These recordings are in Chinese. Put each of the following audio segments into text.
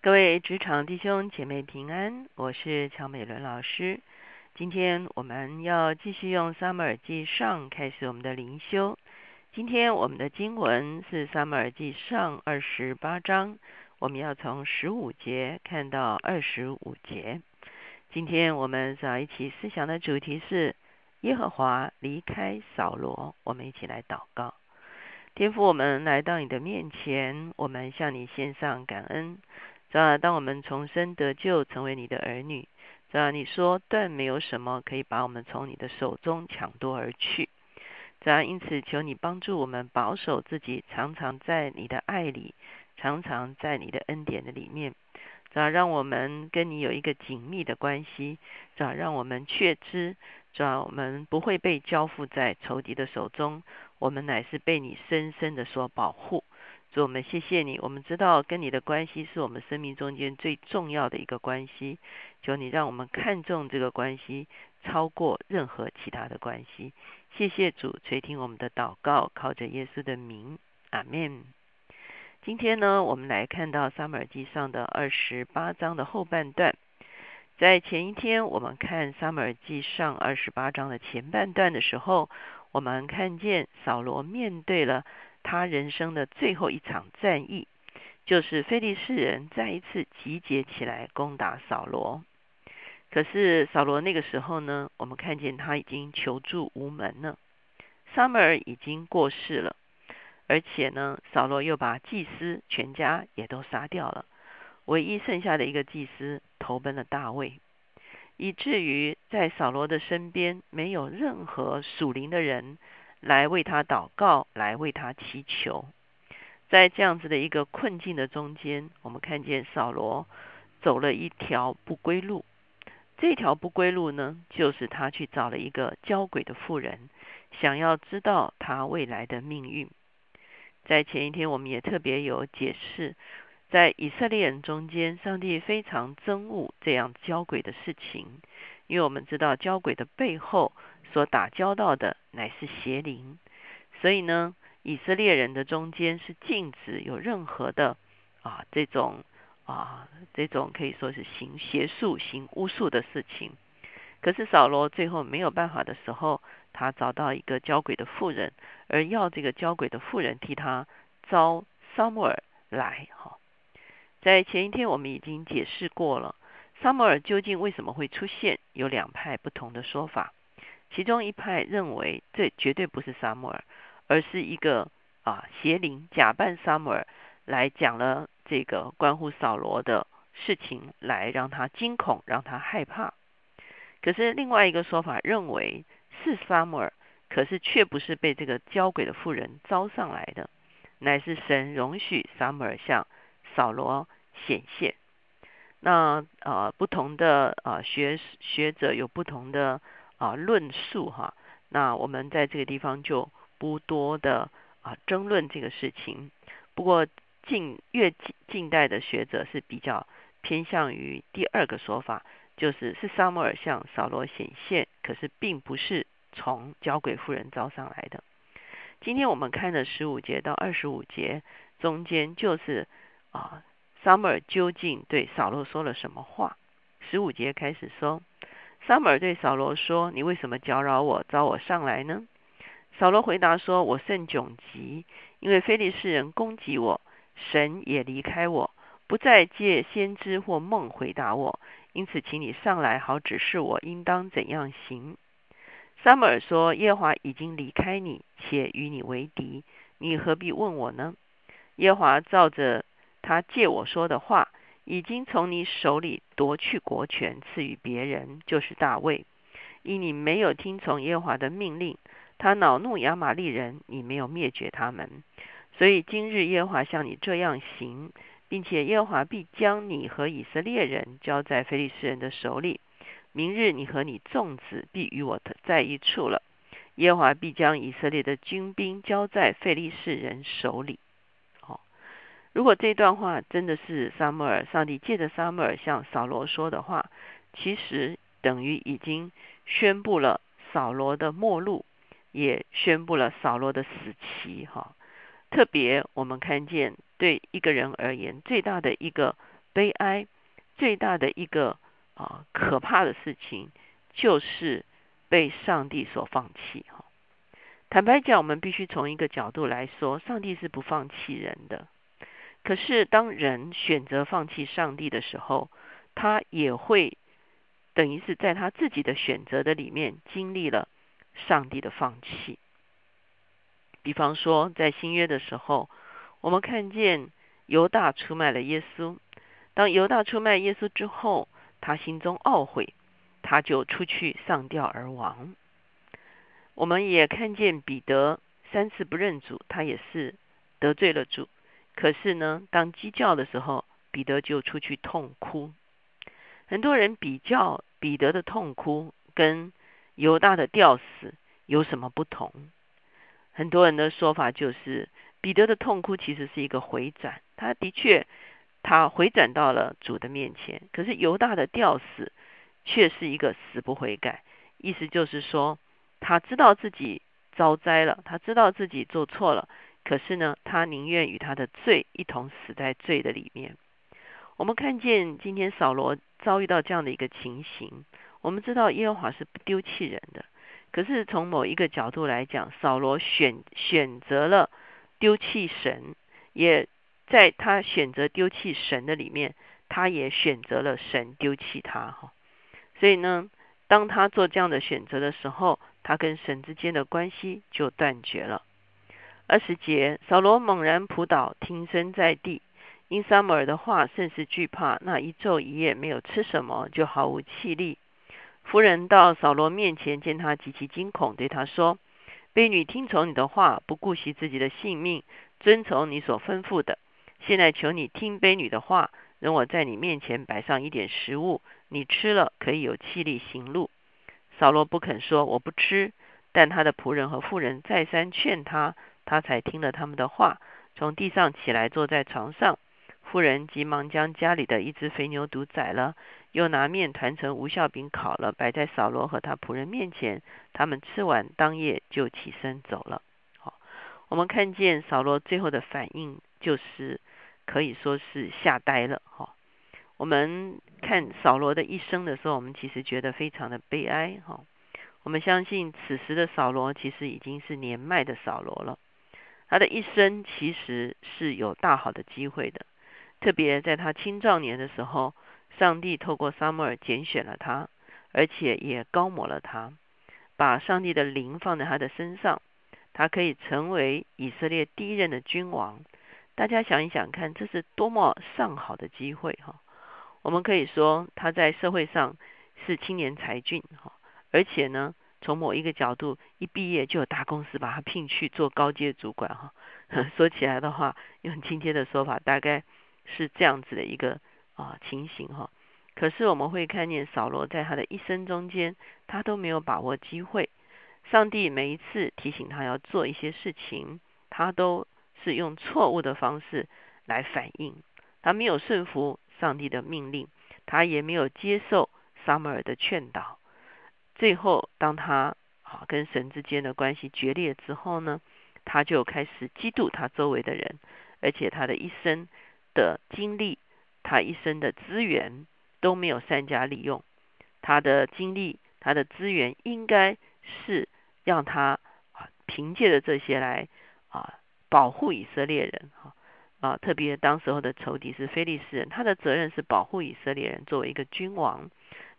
各位职场弟兄姐妹平安，我是乔美伦老师。今天我们要继续用撒母耳记上开始我们的灵修。今天我们的经文是撒母耳记上二十八章，我们要从十五节看到二十五节。今天我们早一起思想的主题是耶和华离开扫罗。我们一起来祷告。天父，我们来到你的面前，我们向你献上感恩。主啊，当我们重生得救，成为你的儿女，主啊，你说断没有什么可以把我们从你的手中抢夺而去。主啊，因此求你帮助我们保守自己，常常在你的爱里，常常在你的恩典的里面。主啊，让我们跟你有一个紧密的关系。主啊，让我们确知，主啊，我们不会被交付在仇敌的手中，我们乃是被你深深的所保护。主，我们谢谢你。我们知道跟你的关系是我们生命中间最重要的一个关系。求你让我们看重这个关系，超过任何其他的关系。谢谢主垂听我们的祷告，靠着耶稣的名，阿门。今天呢，我们来看到撒母耳记上的二十八章的后半段。在前一天，我们看撒母耳记上二十八章的前半段的时候，我们看见扫罗面对了。他人生的最后一场战役，就是菲利士人再一次集结起来攻打扫罗。可是扫罗那个时候呢，我们看见他已经求助无门了。撒母耳已经过世了，而且呢，扫罗又把祭司全家也都杀掉了，唯一剩下的一个祭司投奔了大卫，以至于在扫罗的身边没有任何属灵的人。来为他祷告，来为他祈求。在这样子的一个困境的中间，我们看见扫罗走了一条不归路。这条不归路呢，就是他去找了一个交鬼的妇人，想要知道他未来的命运。在前一天，我们也特别有解释，在以色列人中间，上帝非常憎恶这样交鬼的事情，因为我们知道交鬼的背后。所打交道的乃是邪灵，所以呢，以色列人的中间是禁止有任何的啊这种啊这种可以说是行邪术、行巫术的事情。可是扫罗最后没有办法的时候，他找到一个交鬼的妇人，而要这个交鬼的妇人替他招撒母耳来。哈，在前一天我们已经解释过了，撒母耳究竟为什么会出现，有两派不同的说法。其中一派认为，这绝对不是撒母耳，而是一个啊邪灵假扮撒母耳来讲了这个关乎扫罗的事情，来让他惊恐，让他害怕。可是另外一个说法认为是撒母耳，可是却不是被这个交鬼的妇人招上来的，乃是神容许撒母耳向扫罗显现。那呃不同的啊学学者有不同的。啊，论述哈，那我们在这个地方就不多的啊争论这个事情。不过近越近近代的学者是比较偏向于第二个说法，就是是撒摩尔向扫罗显现，可是并不是从交鬼妇人招上来的。今天我们看的十五节到二十五节中间，就是啊母耳究竟对扫罗说了什么话？十五节开始说。撒母耳对扫罗说：“你为什么搅扰我，招我上来呢？”扫罗回答说：“我甚窘急，因为非利士人攻击我，神也离开我，不再借先知或梦回答我，因此请你上来，好指示我应当怎样行。”撒母耳说：“耶华已经离开你，且与你为敌，你何必问我呢？”耶华照着他借我说的话。已经从你手里夺去国权，赐予别人，就是大卫。因你没有听从耶和华的命令，他恼怒亚玛利人，你没有灭绝他们。所以今日耶和华像你这样行，并且耶和华必将你和以色列人交在非利士人的手里。明日你和你众子必与我在一处了。耶和华必将以色列的军兵交在非利士人手里。如果这段话真的是撒母耳，上帝借着撒母耳向扫罗说的话，其实等于已经宣布了扫罗的末路，也宣布了扫罗的死期。哈，特别我们看见对一个人而言，最大的一个悲哀，最大的一个啊可怕的事情，就是被上帝所放弃哈。坦白讲，我们必须从一个角度来说，上帝是不放弃人的。可是当人选择放弃上帝的时候，他也会等于是在他自己的选择的里面经历了上帝的放弃。比方说，在新约的时候，我们看见犹大出卖了耶稣。当犹大出卖耶稣之后，他心中懊悔，他就出去上吊而亡。我们也看见彼得三次不认主，他也是得罪了主。可是呢，当鸡叫的时候，彼得就出去痛哭。很多人比较彼得的痛哭跟犹大的吊死有什么不同？很多人的说法就是，彼得的痛哭其实是一个回转，他的确他回转到了主的面前。可是犹大的吊死却是一个死不悔改，意思就是说。他知道自己遭灾了，他知道自己做错了，可是呢，他宁愿与他的罪一同死在罪的里面。我们看见今天扫罗遭遇到这样的一个情形，我们知道耶和华是不丢弃人的，可是从某一个角度来讲，扫罗选选择了丢弃神，也在他选择丢弃神的里面，他也选择了神丢弃他哈。所以呢，当他做这样的选择的时候，他跟神之间的关系就断绝了。二十节，扫罗猛然扑倒，挺身在地，因撒母耳的话甚是惧怕。那一昼一夜没有吃什么，就毫无气力。夫人到扫罗面前，见他极其惊恐，对他说：“婢女听从你的话，不顾惜自己的性命，遵从你所吩咐的。现在求你听婢女的话，容我在你面前摆上一点食物，你吃了可以有气力行路。”扫罗不肯说我不吃，但他的仆人和妇人再三劝他，他才听了他们的话，从地上起来坐在床上。妇人急忙将家里的一只肥牛犊宰了，又拿面团成无效饼烤了，摆在扫罗和他仆人面前。他们吃完，当夜就起身走了。好，我们看见扫罗最后的反应，就是可以说是吓呆了。哈。我们看扫罗的一生的时候，我们其实觉得非常的悲哀哈。我们相信此时的扫罗其实已经是年迈的扫罗了，他的一生其实是有大好的机会的。特别在他青壮年的时候，上帝透过撒母耳拣选了他，而且也高抹了他，把上帝的灵放在他的身上，他可以成为以色列第一任的君王。大家想一想看，这是多么上好的机会哈！我们可以说他在社会上是青年才俊哈，而且呢，从某一个角度，一毕业就有大公司把他聘去做高阶主管哈。说起来的话，用今天的说法，大概是这样子的一个啊情形哈。可是我们会看见扫罗在他的一生中间，他都没有把握机会。上帝每一次提醒他要做一些事情，他都是用错误的方式来反应，他没有顺服。上帝的命令，他也没有接受撒母耳的劝导。最后，当他啊跟神之间的关系决裂之后呢，他就开始嫉妒他周围的人，而且他的一生的经历，他一生的资源都没有善加利用。他的精力，他的资源，应该是让他啊凭借着这些来啊保护以色列人哈。啊，特别当时候的仇敌是非利士人，他的责任是保护以色列人作为一个君王，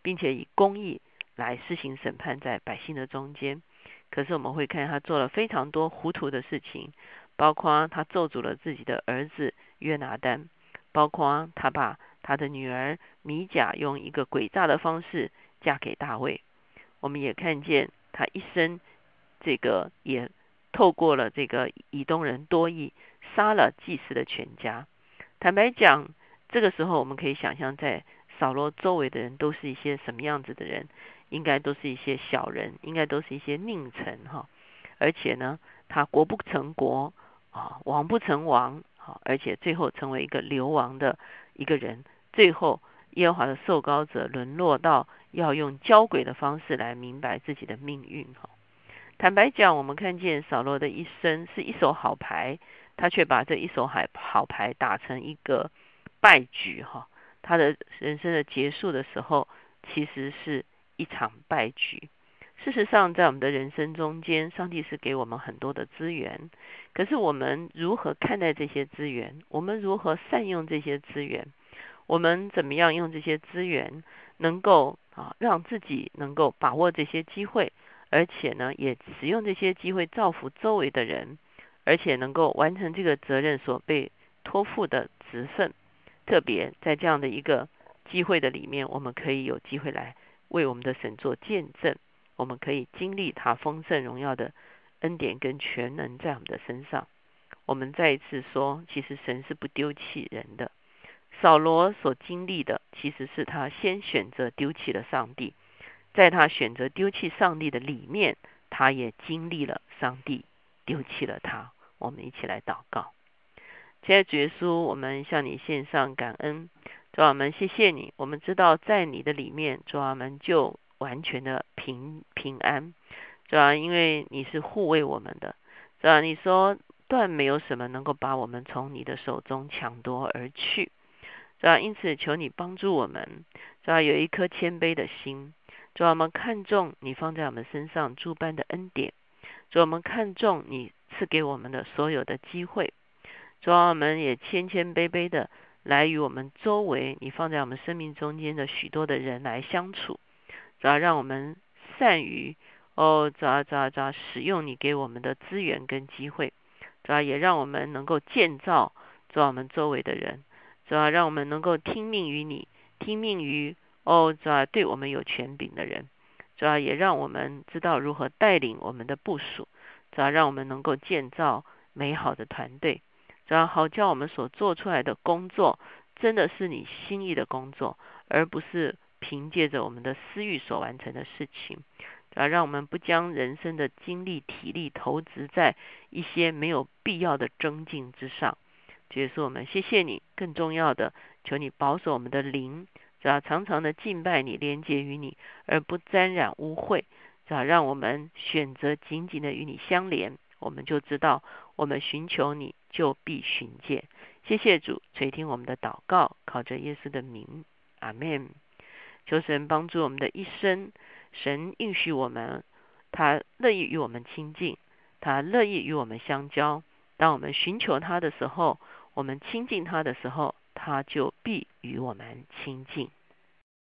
并且以公义来施行审判在百姓的中间。可是我们会看他做了非常多糊涂的事情，包括他咒诅了自己的儿子约拿丹，包括他把他的女儿米甲用一个诡诈的方式嫁给大卫。我们也看见他一生这个也透过了这个以东人多义。杀了祭司的全家。坦白讲，这个时候我们可以想象，在扫罗周围的人都是一些什么样子的人？应该都是一些小人，应该都是一些佞臣哈。而且呢，他国不成国啊，王不成王啊，而且最后成为一个流亡的一个人。最后，耶和华的受膏者沦落到要用交鬼的方式来明白自己的命运哈。坦白讲，我们看见扫罗的一生是一手好牌。他却把这一手好好牌打成一个败局哈，他的人生的结束的时候，其实是一场败局。事实上，在我们的人生中间，上帝是给我们很多的资源，可是我们如何看待这些资源？我们如何善用这些资源？我们怎么样用这些资源，能够啊让自己能够把握这些机会，而且呢，也使用这些机会造福周围的人，而且能够完成这个责任所被托付的职分。特别在这样的一个机会的里面，我们可以有机会来为我们的神做见证。我们可以经历他丰盛荣耀的恩典跟全能在我们的身上。我们再一次说，其实神是不丢弃人的。扫罗所经历的，其实是他先选择丢弃了上帝，在他选择丢弃上帝的里面，他也经历了上帝丢弃了他。我们一起来祷告。亲爱的主耶稣，我们向你献上感恩，主啊，我们谢谢你。我们知道在你的里面，主啊，我们就完全的平平安，主啊因为你是护卫我们的，主啊你说断没有什么能够把我们从你的手中抢夺而去，主啊因此求你帮助我们，主啊有一颗谦卑的心，主啊我们看重你放在我们身上诸般的恩典，主啊我们看重你赐给我们的所有的机会，主啊我们也谦谦卑卑的来与我们周围你放在我们生命中间的许多的人来相处。主要让我们善于哦，主要主要主要使用你给我们的资源跟机会，主要也让我们能够建造主要我们周围的人，主要让我们能够听命于你，听命于哦，主要对我们有权柄的人，主要也让我们知道如何带领我们的部署，主要让我们能够建造美好的团队，主要好叫我们所做出来的工作真的是你心意的工作，而不是。凭借着我们的私欲所完成的事情，啊，让我们不将人生的精力、体力投资在一些没有必要的增进之上。结束我们，谢谢你。更重要的，求你保守我们的灵，只要常常的敬拜你，连接于你，而不沾染污秽。只要让我们选择紧紧的与你相连，我们就知道我们寻求你就必寻见。谢谢主垂听我们的祷告，靠着耶稣的名，阿门。求神帮助我们的一生，神应许我们，他乐意与我们亲近，他乐意与我们相交。当我们寻求他的时候，我们亲近他的时候，他就必与我们亲近。